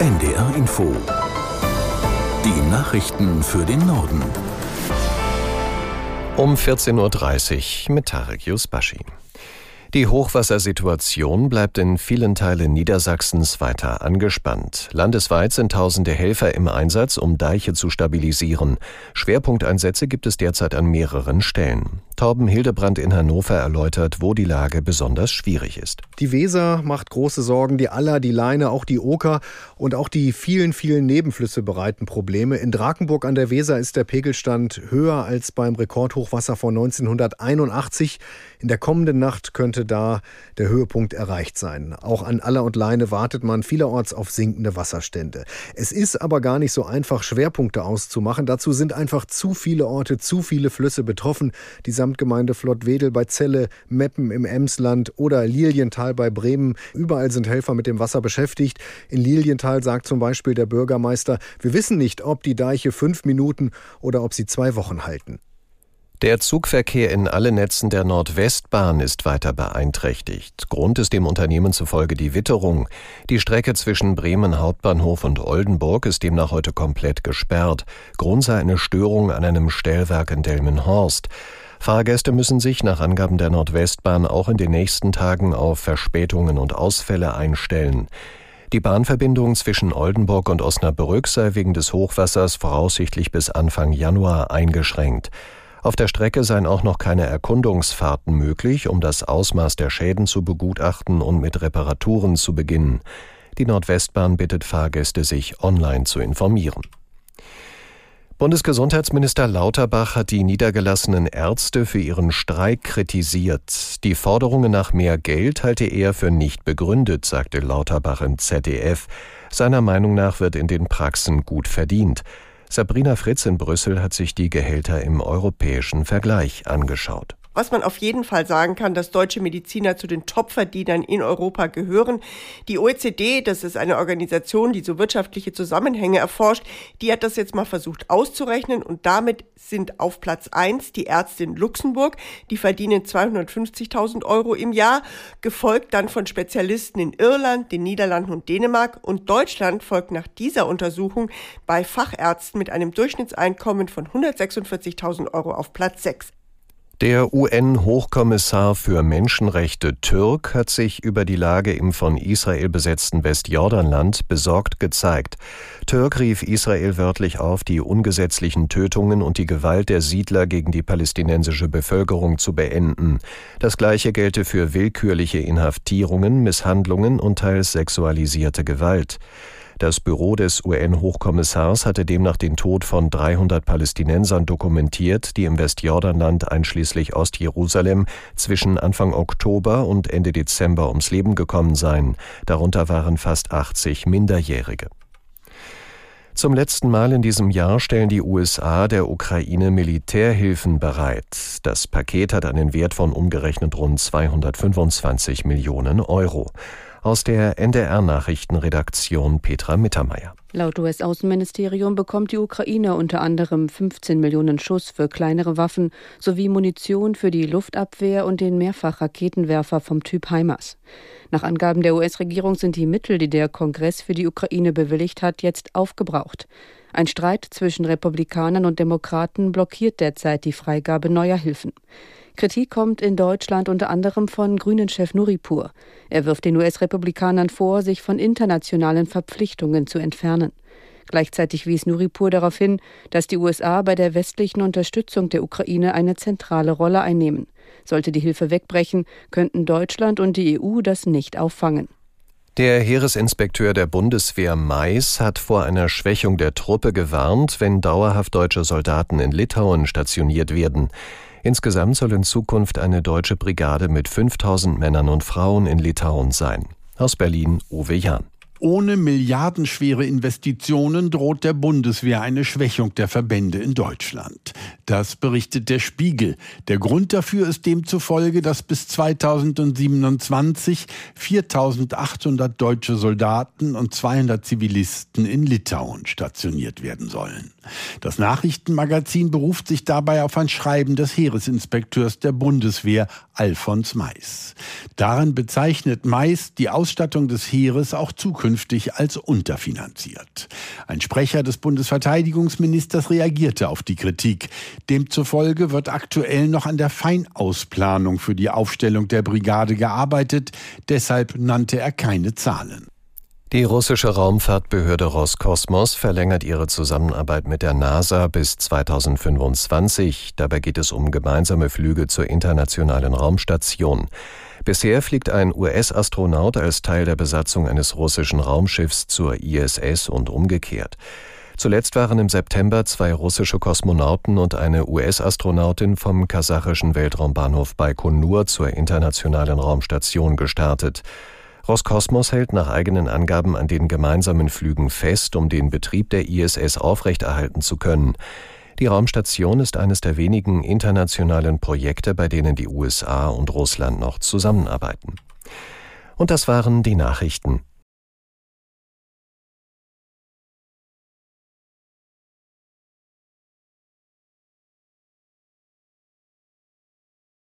NDR Info. Die Nachrichten für den Norden. Um 14.30 Uhr mit Tarek Yusbashi. Die Hochwassersituation bleibt in vielen Teilen Niedersachsens weiter angespannt. Landesweit sind tausende Helfer im Einsatz, um Deiche zu stabilisieren. Schwerpunkteinsätze gibt es derzeit an mehreren Stellen. Torben Hildebrand in Hannover erläutert, wo die Lage besonders schwierig ist. Die Weser macht große Sorgen, die Aller, die Leine, auch die Oker und auch die vielen, vielen Nebenflüsse bereiten Probleme. In Drakenburg an der Weser ist der Pegelstand höher als beim Rekordhochwasser von 1981. In der kommenden Nacht könnte da der Höhepunkt erreicht sein. Auch an Aller und Leine wartet man vielerorts auf sinkende Wasserstände. Es ist aber gar nicht so einfach, Schwerpunkte auszumachen. Dazu sind einfach zu viele Orte, zu viele Flüsse betroffen. Die Gesamtgemeinde Flottwedel bei Celle, Meppen im Emsland oder Lilienthal bei Bremen. Überall sind Helfer mit dem Wasser beschäftigt. In Lilienthal sagt zum Beispiel der Bürgermeister, wir wissen nicht, ob die Deiche fünf Minuten oder ob sie zwei Wochen halten. Der Zugverkehr in allen Netzen der Nordwestbahn ist weiter beeinträchtigt. Grund ist dem Unternehmen zufolge die Witterung. Die Strecke zwischen Bremen Hauptbahnhof und Oldenburg ist demnach heute komplett gesperrt. Grund sei eine Störung an einem Stellwerk in Delmenhorst. Fahrgäste müssen sich nach Angaben der Nordwestbahn auch in den nächsten Tagen auf Verspätungen und Ausfälle einstellen. Die Bahnverbindung zwischen Oldenburg und Osnabrück sei wegen des Hochwassers voraussichtlich bis Anfang Januar eingeschränkt. Auf der Strecke seien auch noch keine Erkundungsfahrten möglich, um das Ausmaß der Schäden zu begutachten und mit Reparaturen zu beginnen. Die Nordwestbahn bittet Fahrgäste, sich online zu informieren. Bundesgesundheitsminister Lauterbach hat die niedergelassenen Ärzte für ihren Streik kritisiert. Die Forderungen nach mehr Geld halte er für nicht begründet, sagte Lauterbach im ZDF. Seiner Meinung nach wird in den Praxen gut verdient. Sabrina Fritz in Brüssel hat sich die Gehälter im europäischen Vergleich angeschaut. Was man auf jeden Fall sagen kann, dass deutsche Mediziner zu den Topverdienern in Europa gehören. Die OECD, das ist eine Organisation, die so wirtschaftliche Zusammenhänge erforscht, die hat das jetzt mal versucht auszurechnen und damit sind auf Platz eins die Ärzte in Luxemburg, die verdienen 250.000 Euro im Jahr, gefolgt dann von Spezialisten in Irland, den Niederlanden und Dänemark und Deutschland folgt nach dieser Untersuchung bei Fachärzten mit einem Durchschnittseinkommen von 146.000 Euro auf Platz sechs. Der UN-Hochkommissar für Menschenrechte Türk hat sich über die Lage im von Israel besetzten Westjordanland besorgt gezeigt. Türk rief Israel wörtlich auf, die ungesetzlichen Tötungen und die Gewalt der Siedler gegen die palästinensische Bevölkerung zu beenden. Das gleiche gelte für willkürliche Inhaftierungen, Misshandlungen und teils sexualisierte Gewalt. Das Büro des UN-Hochkommissars hatte demnach den Tod von 300 Palästinensern dokumentiert, die im Westjordanland einschließlich Ostjerusalem zwischen Anfang Oktober und Ende Dezember ums Leben gekommen seien. Darunter waren fast 80 Minderjährige. Zum letzten Mal in diesem Jahr stellen die USA der Ukraine Militärhilfen bereit. Das Paket hat einen Wert von umgerechnet rund 225 Millionen Euro. Aus der NDR-Nachrichtenredaktion Petra Mittermeier. Laut US-Außenministerium bekommt die Ukraine unter anderem 15 Millionen Schuss für kleinere Waffen sowie Munition für die Luftabwehr und den Mehrfachraketenwerfer vom Typ HIMARS. Nach Angaben der US-Regierung sind die Mittel, die der Kongress für die Ukraine bewilligt hat, jetzt aufgebraucht. Ein Streit zwischen Republikanern und Demokraten blockiert derzeit die Freigabe neuer Hilfen. Kritik kommt in Deutschland unter anderem von Grünen-Chef Nuripur. Er wirft den US-Republikanern vor, sich von internationalen Verpflichtungen zu entfernen. Gleichzeitig wies Nuripur darauf hin, dass die USA bei der westlichen Unterstützung der Ukraine eine zentrale Rolle einnehmen. Sollte die Hilfe wegbrechen, könnten Deutschland und die EU das nicht auffangen. Der Heeresinspekteur der Bundeswehr Mais hat vor einer Schwächung der Truppe gewarnt, wenn dauerhaft deutsche Soldaten in Litauen stationiert werden. Insgesamt soll in Zukunft eine deutsche Brigade mit 5000 Männern und Frauen in Litauen sein. Aus Berlin Uwe Jahn. Ohne milliardenschwere Investitionen droht der Bundeswehr eine Schwächung der Verbände in Deutschland. Das berichtet der Spiegel. Der Grund dafür ist demzufolge, dass bis 2027 4800 deutsche Soldaten und 200 Zivilisten in Litauen stationiert werden sollen. Das Nachrichtenmagazin beruft sich dabei auf ein Schreiben des Heeresinspekteurs der Bundeswehr, Alfons Mais. Darin bezeichnet Mais die Ausstattung des Heeres auch zukünftig als unterfinanziert. Ein Sprecher des Bundesverteidigungsministers reagierte auf die Kritik. Demzufolge wird aktuell noch an der Feinausplanung für die Aufstellung der Brigade gearbeitet. Deshalb nannte er keine Zahlen. Die russische Raumfahrtbehörde Roskosmos verlängert ihre Zusammenarbeit mit der NASA bis 2025. Dabei geht es um gemeinsame Flüge zur internationalen Raumstation. Bisher fliegt ein US-Astronaut als Teil der Besatzung eines russischen Raumschiffs zur ISS und umgekehrt. Zuletzt waren im September zwei russische Kosmonauten und eine US-Astronautin vom kasachischen Weltraumbahnhof Baikonur zur internationalen Raumstation gestartet. Roskosmos hält nach eigenen Angaben an den gemeinsamen Flügen fest, um den Betrieb der ISS aufrechterhalten zu können. Die Raumstation ist eines der wenigen internationalen Projekte, bei denen die USA und Russland noch zusammenarbeiten. Und das waren die Nachrichten.